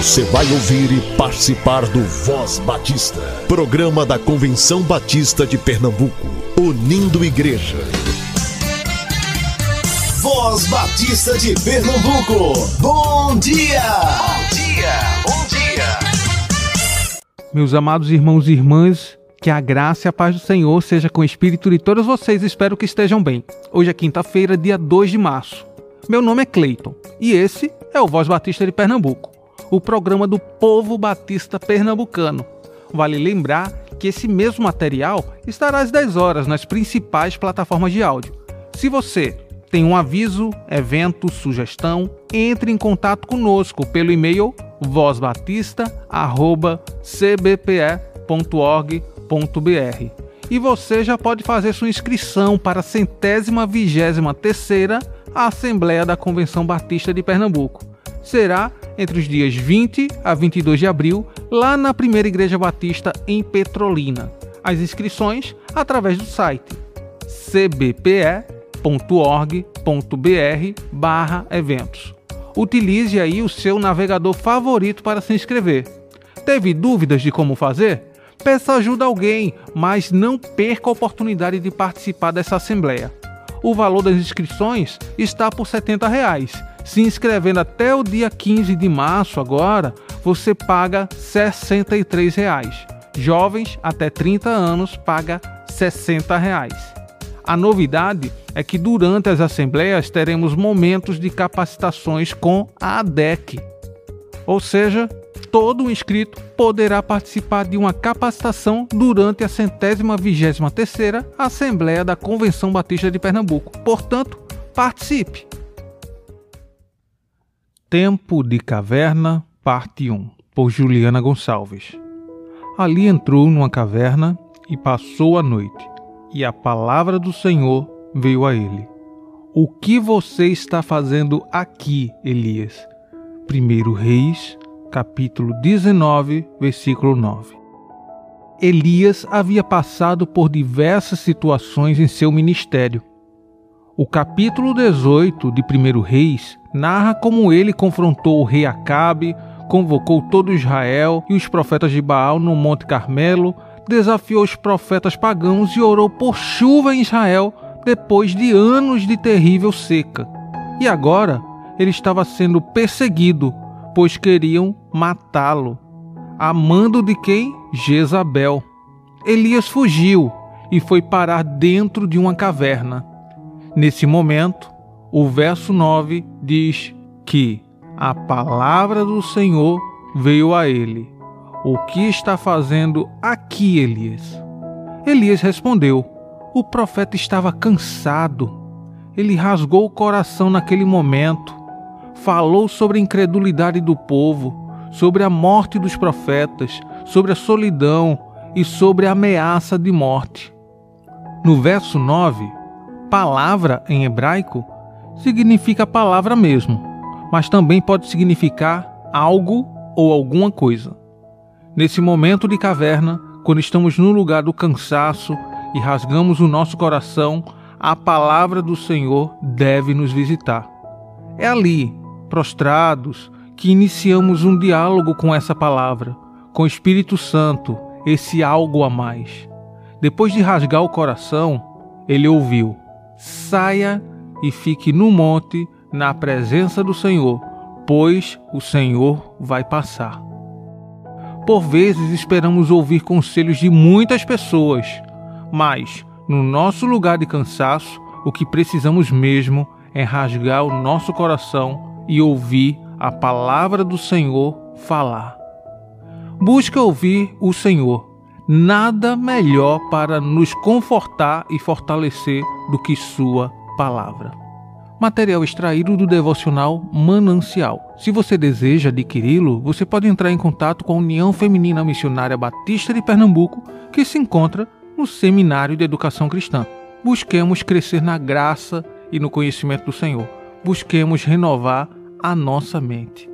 Você vai ouvir e participar do Voz Batista, programa da Convenção Batista de Pernambuco, unindo igreja. Voz Batista de Pernambuco, bom dia! Bom dia, bom dia! Meus amados irmãos e irmãs, que a graça e a paz do Senhor seja com o espírito de todos vocês, espero que estejam bem. Hoje é quinta-feira, dia 2 de março. Meu nome é Cleiton e esse é o Voz Batista de Pernambuco, o programa do povo batista pernambucano. Vale lembrar que esse mesmo material estará às 10 horas nas principais plataformas de áudio. Se você tem um aviso, evento, sugestão, entre em contato conosco pelo e-mail vozbatista@cbpe.org e você já pode fazer sua inscrição para a centésima vigésima terceira Assembleia da Convenção Batista de Pernambuco. Será entre os dias 20 a 22 de abril, lá na Primeira Igreja Batista em Petrolina. As inscrições através do site cbpe.org.br/eventos. Utilize aí o seu navegador favorito para se inscrever. Teve dúvidas de como fazer? Peça ajuda a alguém, mas não perca a oportunidade de participar dessa assembleia. O valor das inscrições está por 70 reais. Se inscrevendo até o dia 15 de março agora, você paga 63 reais. Jovens até 30 anos paga 60 reais. A novidade é que durante as assembleias teremos momentos de capacitações com a ADEC. Ou seja, todo inscrito poderá participar de uma capacitação durante a centésima vigésima terceira Assembleia da Convenção Batista de Pernambuco. Portanto, participe! Tempo de Caverna, parte 1, por Juliana Gonçalves. Ali entrou numa caverna e passou a noite, e a palavra do Senhor veio a ele. O que você está fazendo aqui, Elias? Primeiro Reis capítulo 19, versículo 9. Elias havia passado por diversas situações em seu ministério. O capítulo 18 de 1 Reis narra como ele confrontou o rei Acabe, convocou todo Israel e os profetas de Baal no Monte Carmelo, desafiou os profetas pagãos e orou por chuva em Israel depois de anos de terrível seca. E agora ele estava sendo perseguido pois queriam matá-lo. Amando de quem? Jezabel. Elias fugiu e foi parar dentro de uma caverna. Nesse momento, o verso 9 diz que a palavra do Senhor veio a ele. O que está fazendo aqui, Elias? Elias respondeu: O profeta estava cansado. Ele rasgou o coração naquele momento falou sobre a incredulidade do povo, sobre a morte dos profetas, sobre a solidão e sobre a ameaça de morte. No verso 9, palavra em hebraico significa palavra mesmo, mas também pode significar algo ou alguma coisa. Nesse momento de caverna, quando estamos no lugar do cansaço e rasgamos o nosso coração, a palavra do Senhor deve nos visitar. É ali, prostrados, que iniciamos um diálogo com essa palavra, com o Espírito Santo, esse algo a mais. Depois de rasgar o coração, ele ouviu: Saia e fique no monte, na presença do Senhor, pois o Senhor vai passar. Por vezes esperamos ouvir conselhos de muitas pessoas, mas, no nosso lugar de cansaço, o que precisamos mesmo é rasgar o nosso coração e ouvir a palavra do Senhor falar. Busca ouvir o Senhor. Nada melhor para nos confortar e fortalecer do que Sua palavra. Material extraído do devocional Manancial. Se você deseja adquiri-lo, você pode entrar em contato com a União Feminina Missionária Batista de Pernambuco, que se encontra no Seminário de Educação Cristã. Busquemos crescer na graça e no conhecimento do Senhor. Busquemos renovar a nossa mente.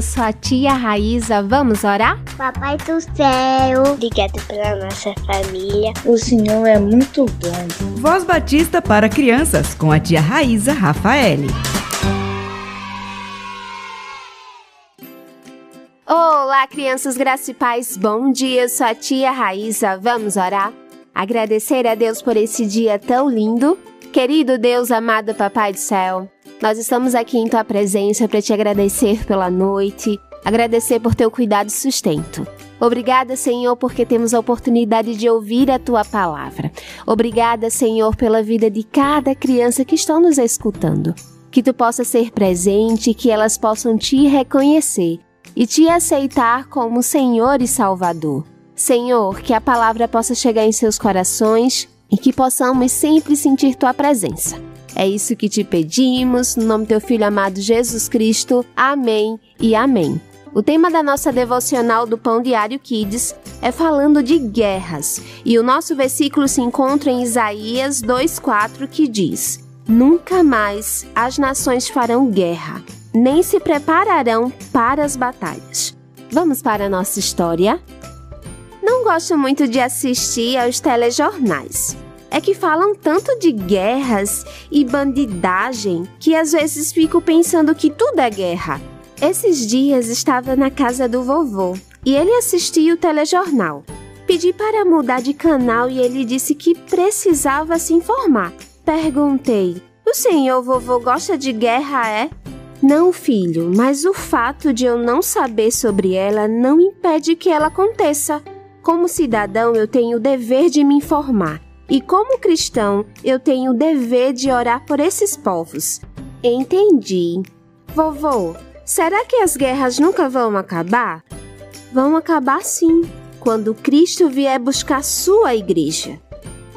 Eu sou a tia Raíza. Vamos orar? Papai do céu, obrigado pela nossa família. O Senhor é muito bom. Voz Batista para crianças com a tia Raíza Rafaele. Olá, crianças graça e paz. Bom dia, eu sou a tia Raíza. Vamos orar? Agradecer a Deus por esse dia tão lindo. Querido Deus, amado Papai do céu, nós estamos aqui em tua presença para te agradecer pela noite, agradecer por teu cuidado e sustento. Obrigada, Senhor, porque temos a oportunidade de ouvir a tua palavra. Obrigada, Senhor, pela vida de cada criança que estão nos escutando. Que tu possa ser presente, que elas possam te reconhecer e te aceitar como Senhor e Salvador. Senhor, que a palavra possa chegar em seus corações e que possamos sempre sentir tua presença. É isso que te pedimos, no nome do teu filho amado Jesus Cristo. Amém e amém. O tema da nossa devocional do Pão Diário Kids é falando de guerras, e o nosso versículo se encontra em Isaías 2:4 que diz: Nunca mais as nações farão guerra, nem se prepararão para as batalhas. Vamos para a nossa história? Não gosto muito de assistir aos telejornais. É que falam tanto de guerras e bandidagem que às vezes fico pensando que tudo é guerra. Esses dias estava na casa do vovô e ele assistia o telejornal. Pedi para mudar de canal e ele disse que precisava se informar. Perguntei: O senhor vovô gosta de guerra, é? Não, filho, mas o fato de eu não saber sobre ela não impede que ela aconteça. Como cidadão, eu tenho o dever de me informar. E como cristão, eu tenho o dever de orar por esses povos. Entendi. Vovô, será que as guerras nunca vão acabar? Vão acabar sim, quando Cristo vier buscar sua igreja.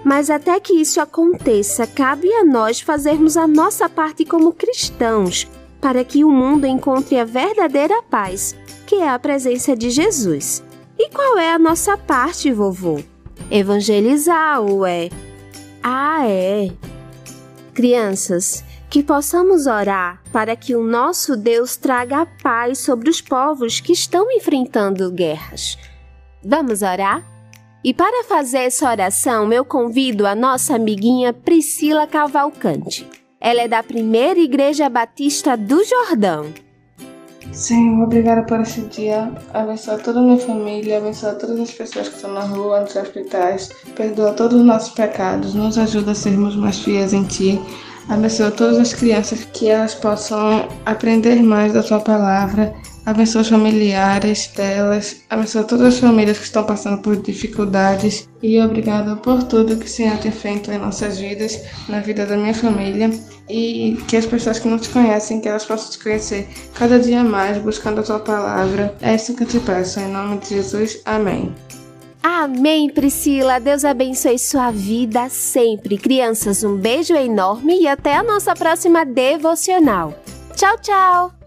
Mas até que isso aconteça, cabe a nós fazermos a nossa parte como cristãos, para que o mundo encontre a verdadeira paz, que é a presença de Jesus. E qual é a nossa parte, vovô? Evangelizar, ué. Ah, é. Crianças, que possamos orar para que o nosso Deus traga a paz sobre os povos que estão enfrentando guerras. Vamos orar? E para fazer essa oração, eu convido a nossa amiguinha Priscila Cavalcante. Ela é da Primeira Igreja Batista do Jordão. Senhor, obrigada por esse dia. Abençoa toda a minha família, abençoa todas as pessoas que estão na rua, nos hospitais. Perdoa todos os nossos pecados, nos ajuda a sermos mais fiéis em Ti. Abençoa todas as crianças que elas possam aprender mais da Tua palavra. Abençoa os familiares delas. Abençoa todas as famílias que estão passando por dificuldades. E obrigada por tudo que o Senhor tem feito em nossas vidas, na vida da minha família. E que as pessoas que não te conhecem, que elas possam te conhecer cada dia mais, buscando a Tua palavra. É isso que eu te peço. Em nome de Jesus. Amém. Amém, Priscila. Deus abençoe sua vida sempre. Crianças, um beijo enorme e até a nossa próxima devocional. Tchau, tchau!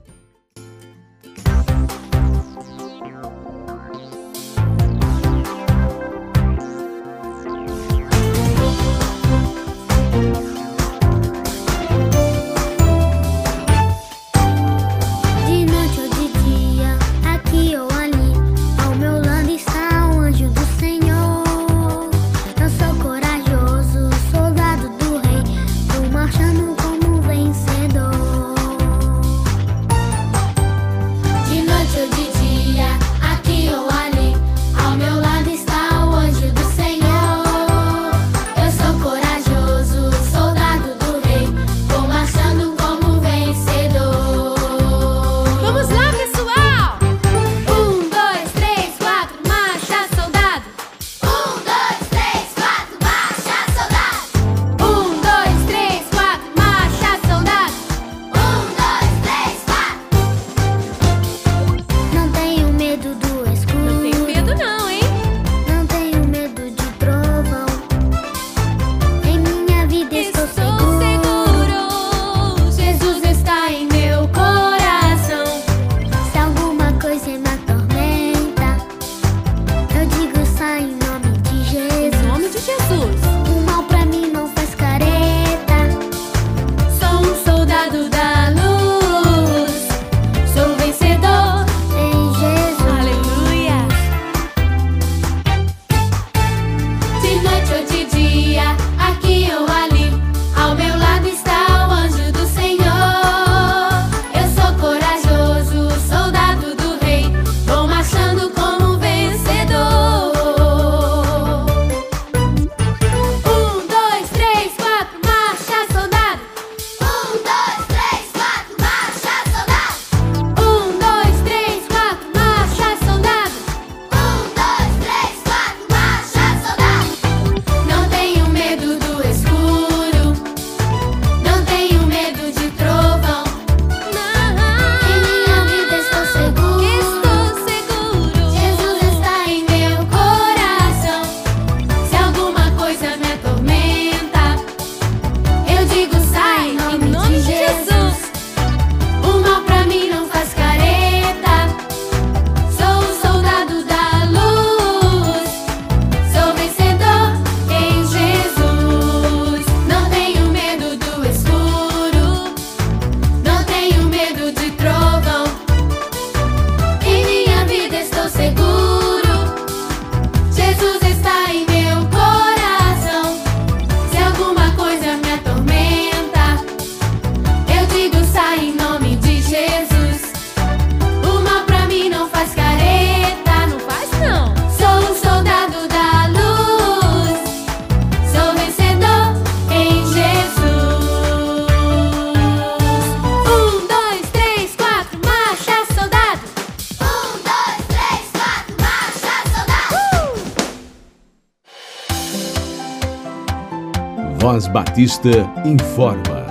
Batista informa.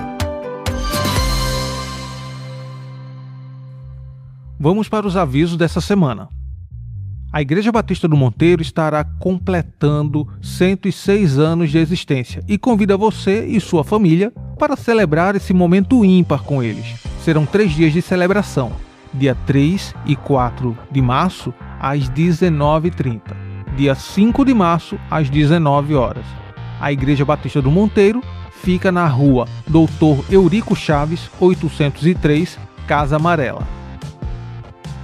Vamos para os avisos dessa semana. A Igreja Batista do Monteiro estará completando 106 anos de existência e convida você e sua família para celebrar esse momento ímpar com eles. Serão três dias de celebração, dia 3 e 4 de março, às 19h30, dia 5 de março, às 19 horas. A Igreja Batista do Monteiro fica na rua Doutor Eurico Chaves, 803, Casa Amarela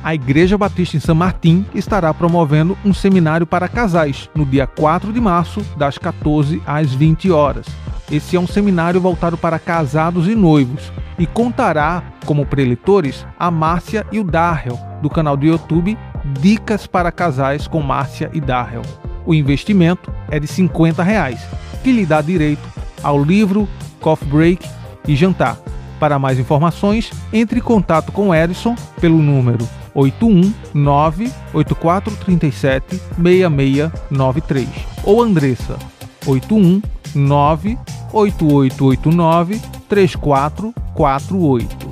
a Igreja Batista em São Martim estará promovendo um seminário para casais no dia 4 de março, das 14 às 20 horas. Esse é um seminário voltado para casados e noivos e contará como preletores a Márcia e o Darrell, do canal do YouTube Dicas para Casais com Márcia e Darrell. O investimento é de 50 reais, que lhe dá direito ao livro, coffee break e jantar. Para mais informações, entre em contato com Edson pelo número 819 8437 6693 ou Andressa 819 8889 3448.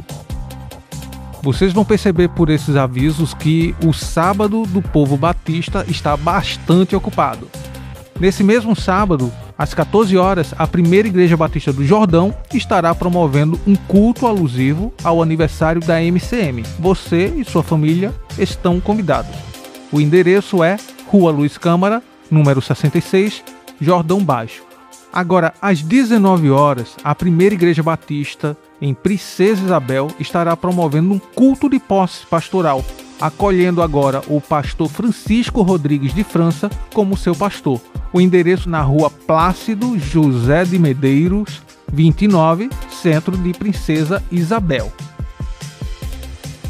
Vocês vão perceber por esses avisos que o sábado do povo batista está bastante ocupado. Nesse mesmo sábado, às 14 horas, a primeira Igreja Batista do Jordão estará promovendo um culto alusivo ao aniversário da MCM. Você e sua família estão convidados. O endereço é Rua Luiz Câmara, número 66, Jordão Baixo. Agora, às 19 horas, a primeira Igreja Batista em Princesa Isabel estará promovendo um culto de posse pastoral acolhendo agora o pastor Francisco Rodrigues de França como seu pastor. O endereço na rua Plácido José de Medeiros, 29, centro de Princesa Isabel.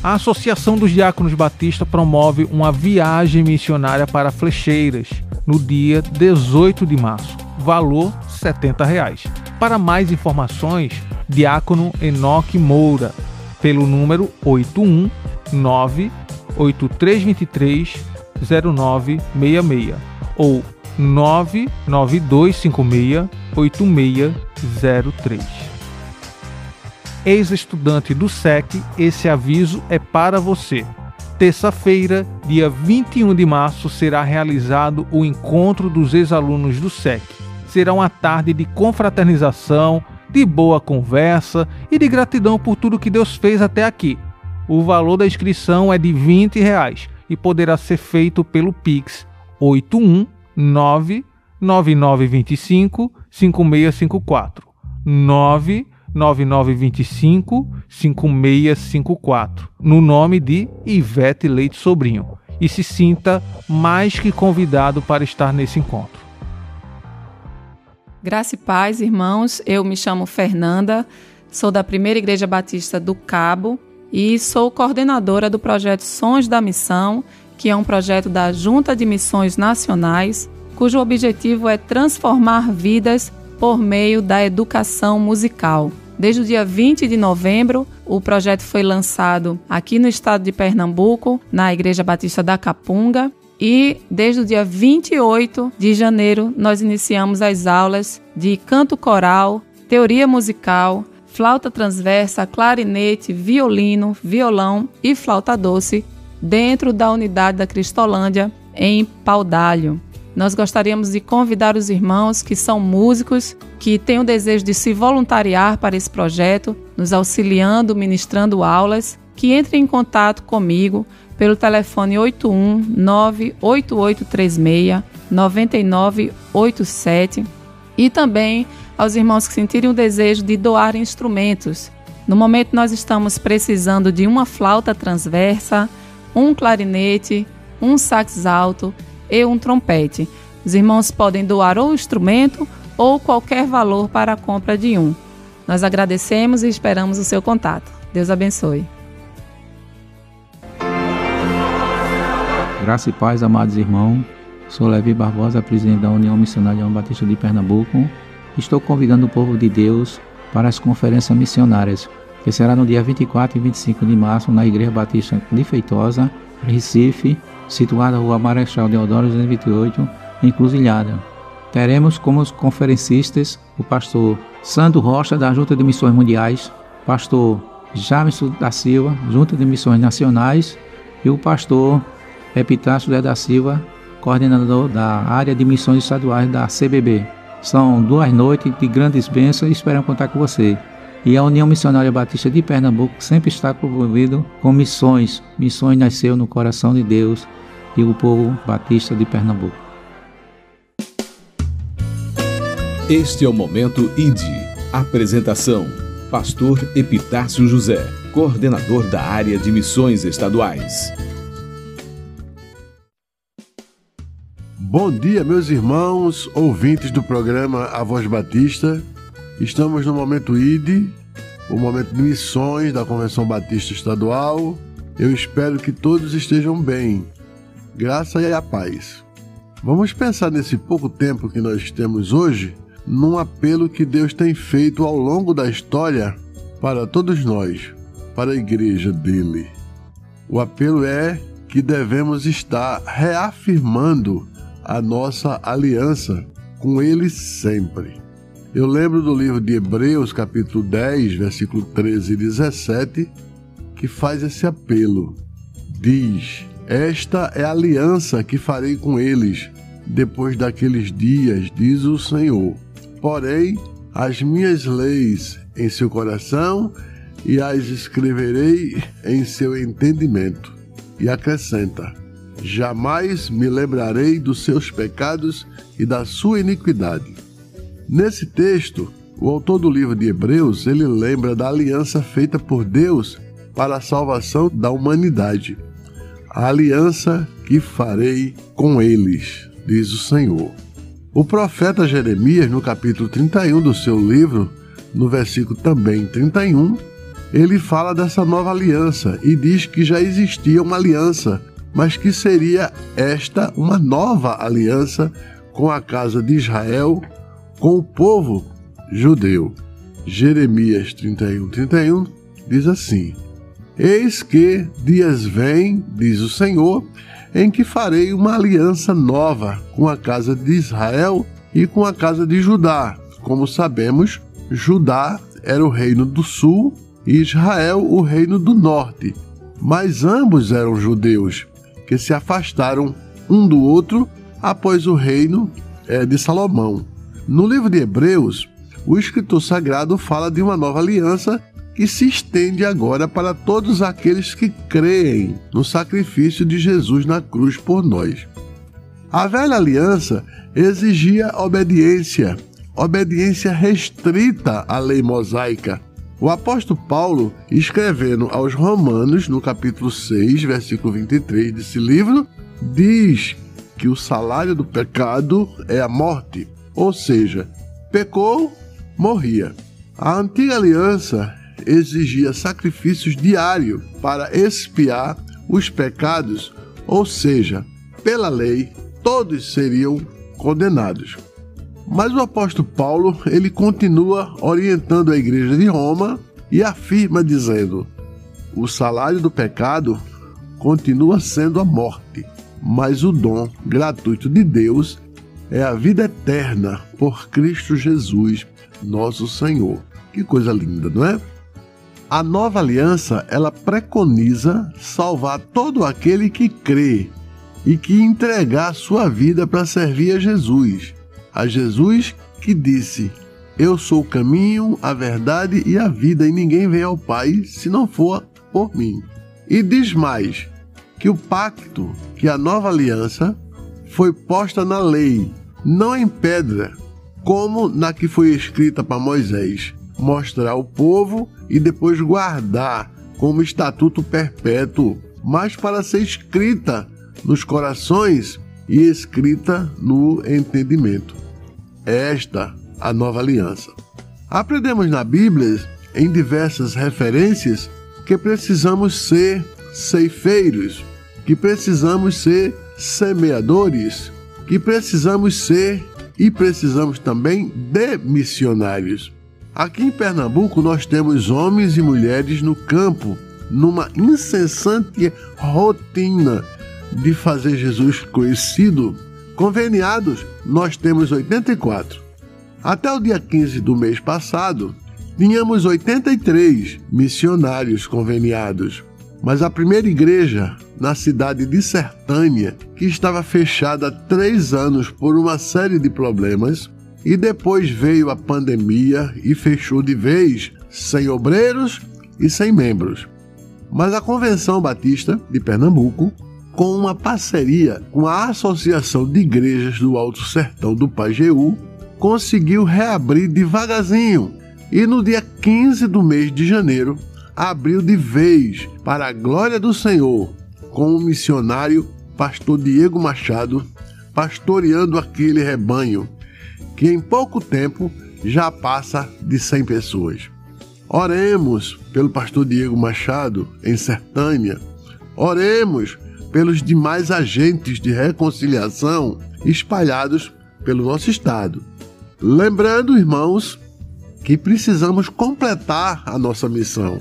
A Associação dos Diáconos Batista promove uma viagem missionária para Flecheiras no dia 18 de março. Valor 70 reais. Para mais informações, Diácono Enoque Moura, pelo número 819 8323 0966 ou 99256 8603. Ex-estudante do SEC, esse aviso é para você. Terça-feira, dia 21 de março, será realizado o encontro dos ex-alunos do SEC. Será uma tarde de confraternização, de boa conversa e de gratidão por tudo que Deus fez até aqui o valor da inscrição é de 20 reais e poderá ser feito pelo Pix 819 9925 5654 99925 5654 no nome de Ivete Leite Sobrinho e se sinta mais que convidado para estar nesse encontro. Graça e paz, irmãos. Eu me chamo Fernanda, sou da Primeira Igreja Batista do Cabo e sou coordenadora do projeto Sons da Missão, que é um projeto da Junta de Missões Nacionais, cujo objetivo é transformar vidas por meio da educação musical. Desde o dia 20 de novembro, o projeto foi lançado aqui no estado de Pernambuco, na Igreja Batista da Capunga, e desde o dia 28 de janeiro nós iniciamos as aulas de canto coral, teoria musical, flauta transversa, clarinete, violino, violão e flauta doce dentro da unidade da Cristolândia em Paudalho. Nós gostaríamos de convidar os irmãos que são músicos, que têm o desejo de se voluntariar para esse projeto, nos auxiliando, ministrando aulas, que entrem em contato comigo pelo telefone 81 98836 9987 e também aos irmãos que sentirem o desejo de doar instrumentos. No momento, nós estamos precisando de uma flauta transversa, um clarinete, um sax alto e um trompete. Os irmãos podem doar ou instrumento ou qualquer valor para a compra de um. Nós agradecemos e esperamos o seu contato. Deus abençoe. Graça e paz, amados irmãos. Sou Levi Barbosa, presidente da União Missionária Batista de Pernambuco estou convidando o povo de Deus para as conferências missionárias, que será no dia 24 e 25 de março na Igreja Batista de Feitosa, Recife, situada na Rua Marechal Deodoro 228, em Cruzilhada. Teremos como conferencistas o pastor Sandro Rocha, da Junta de Missões Mundiais, pastor Jamison da Silva, Junta de Missões Nacionais, e o pastor Epitácio da Silva, coordenador da área de missões estaduais da CBB. São duas noites de grandes bênçãos e esperamos contar com você. E a União Missionária Batista de Pernambuco sempre está envolvido com missões. Missões nasceu no coração de Deus e o povo batista de Pernambuco. Este é o momento ID. Apresentação: Pastor Epitácio José, coordenador da área de missões estaduais. Bom dia, meus irmãos, ouvintes do programa A Voz Batista. Estamos no momento ID, o momento de missões da Convenção Batista Estadual. Eu espero que todos estejam bem. Graça e a paz. Vamos pensar nesse pouco tempo que nós temos hoje num apelo que Deus tem feito ao longo da história para todos nós, para a igreja dele. O apelo é que devemos estar reafirmando a nossa aliança com Ele sempre. Eu lembro do livro de Hebreus, capítulo 10, versículo 13 e 17, que faz esse apelo. Diz: Esta é a aliança que farei com eles depois daqueles dias, diz o Senhor. Porém, as minhas leis em seu coração e as escreverei em seu entendimento. E acrescenta: jamais me lembrarei dos seus pecados e da sua iniquidade. Nesse texto, o autor do livro de Hebreus, ele lembra da aliança feita por Deus para a salvação da humanidade. A aliança que farei com eles, diz o Senhor. O profeta Jeremias, no capítulo 31 do seu livro, no versículo também 31, ele fala dessa nova aliança e diz que já existia uma aliança mas que seria esta uma nova aliança com a casa de Israel, com o povo judeu. Jeremias 31, 31 diz assim: Eis que dias vêm, diz o Senhor, em que farei uma aliança nova com a casa de Israel e com a casa de Judá. Como sabemos, Judá era o reino do sul e Israel o reino do norte. Mas ambos eram judeus que se afastaram um do outro após o reino é, de Salomão. No livro de Hebreus, o escritor sagrado fala de uma nova aliança que se estende agora para todos aqueles que creem no sacrifício de Jesus na cruz por nós. A velha aliança exigia obediência, obediência restrita à lei mosaica, o apóstolo Paulo, escrevendo aos Romanos, no capítulo 6, versículo 23 desse livro, diz que o salário do pecado é a morte, ou seja, pecou, morria. A antiga aliança exigia sacrifícios diários para expiar os pecados, ou seja, pela lei, todos seriam condenados. Mas o apóstolo Paulo, ele continua orientando a igreja de Roma e afirma dizendo: o salário do pecado continua sendo a morte, mas o dom gratuito de Deus é a vida eterna por Cristo Jesus, nosso Senhor. Que coisa linda, não é? A nova aliança, ela preconiza salvar todo aquele que crê e que entregar sua vida para servir a Jesus a Jesus que disse: Eu sou o caminho, a verdade e a vida, e ninguém vem ao Pai se não for por mim. E diz mais: que o pacto, que a nova aliança, foi posta na lei, não em pedra, como na que foi escrita para Moisés, mostrar ao povo e depois guardar como estatuto perpétuo, mas para ser escrita nos corações e escrita no entendimento. Esta a nova aliança. Aprendemos na Bíblia, em diversas referências, que precisamos ser ceifeiros, que precisamos ser semeadores, que precisamos ser e precisamos também de missionários. Aqui em Pernambuco nós temos homens e mulheres no campo, numa incessante rotina de fazer Jesus conhecido Conveniados, nós temos 84. Até o dia 15 do mês passado, tínhamos 83 missionários conveniados. Mas a primeira igreja, na cidade de Sertânia, que estava fechada há três anos por uma série de problemas, e depois veio a pandemia e fechou de vez, sem obreiros e sem membros. Mas a Convenção Batista de Pernambuco, com uma parceria com a Associação de Igrejas do Alto Sertão do Pajeú, conseguiu reabrir devagarzinho e no dia 15 do mês de janeiro abriu de vez para a glória do Senhor com o missionário pastor Diego Machado pastoreando aquele rebanho que em pouco tempo já passa de 100 pessoas. Oremos pelo pastor Diego Machado em Sertânia. Oremos pelos demais agentes de reconciliação espalhados pelo nosso estado. Lembrando, irmãos, que precisamos completar a nossa missão.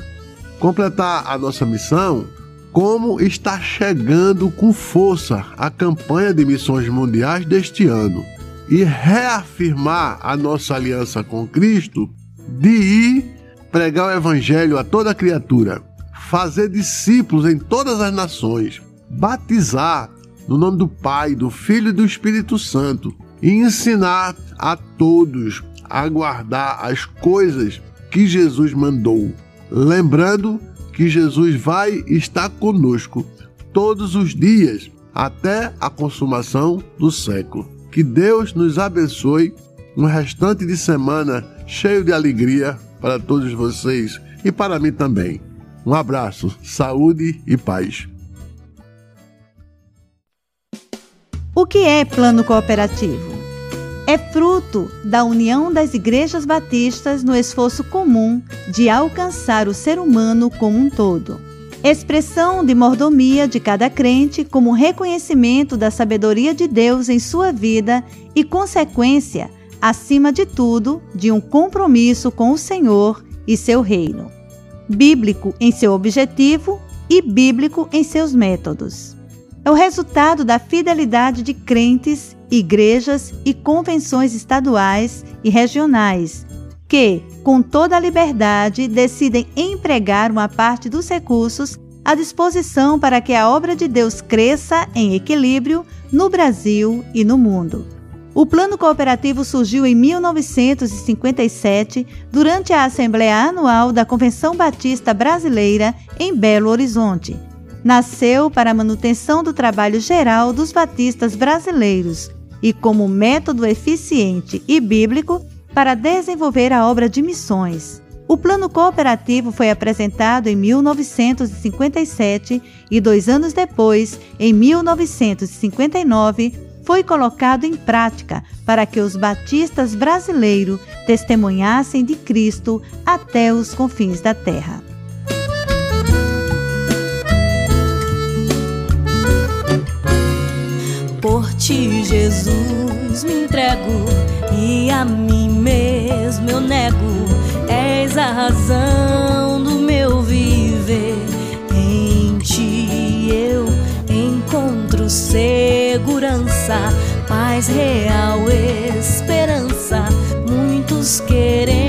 Completar a nossa missão como está chegando com força a campanha de missões mundiais deste ano e reafirmar a nossa aliança com Cristo de ir pregar o evangelho a toda criatura, fazer discípulos em todas as nações, batizar no nome do Pai, do Filho e do Espírito Santo e ensinar a todos a guardar as coisas que Jesus mandou. Lembrando que Jesus vai estar conosco todos os dias até a consumação do século. Que Deus nos abençoe um restante de semana cheio de alegria para todos vocês e para mim também. Um abraço, saúde e paz. O que é plano cooperativo? É fruto da união das igrejas batistas no esforço comum de alcançar o ser humano como um todo. Expressão de mordomia de cada crente como reconhecimento da sabedoria de Deus em sua vida e consequência, acima de tudo, de um compromisso com o Senhor e seu reino. Bíblico em seu objetivo e bíblico em seus métodos é o resultado da fidelidade de crentes, igrejas e convenções estaduais e regionais, que, com toda a liberdade, decidem empregar uma parte dos recursos à disposição para que a obra de Deus cresça em equilíbrio no Brasil e no mundo. O plano cooperativo surgiu em 1957, durante a Assembleia Anual da Convenção Batista Brasileira em Belo Horizonte nasceu para a manutenção do trabalho geral dos batistas brasileiros e como método eficiente e bíblico para desenvolver a obra de missões. O plano cooperativo foi apresentado em 1957 e dois anos depois, em 1959, foi colocado em prática para que os batistas brasileiros testemunhassem de Cristo até os confins da terra. Por ti, Jesus, me entrego e a mim mesmo eu nego. És a razão do meu viver. Em ti eu encontro segurança, paz real, esperança. Muitos querendo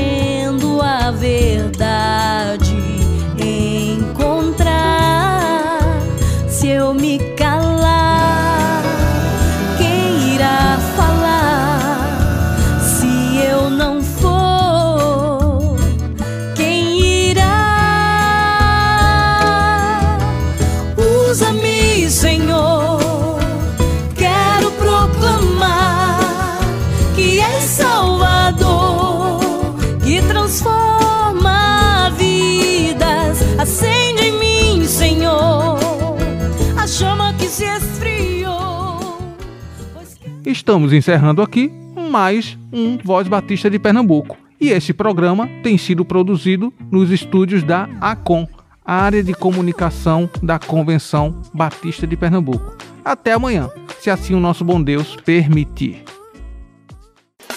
Estamos encerrando aqui mais um Voz Batista de Pernambuco. E este programa tem sido produzido nos estúdios da ACOM, área de comunicação da Convenção Batista de Pernambuco. Até amanhã, se assim o nosso bom Deus permitir.